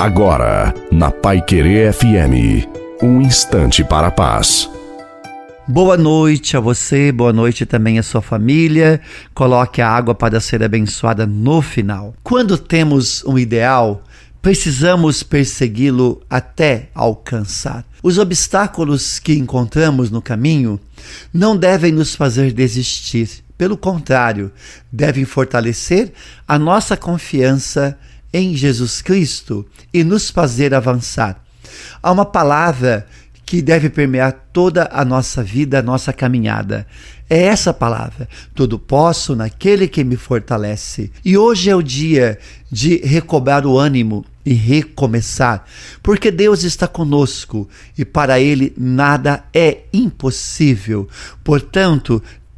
Agora, na Pai Querer FM, um instante para a paz. Boa noite a você, boa noite também à sua família. Coloque a água para ser abençoada no final. Quando temos um ideal, precisamos persegui-lo até alcançar. Os obstáculos que encontramos no caminho não devem nos fazer desistir. Pelo contrário, devem fortalecer a nossa confiança em Jesus Cristo e nos fazer avançar. Há uma palavra que deve permear toda a nossa vida, a nossa caminhada. É essa palavra. Tudo posso naquele que me fortalece. E hoje é o dia de recobrar o ânimo e recomeçar, porque Deus está conosco e para Ele nada é impossível. Portanto,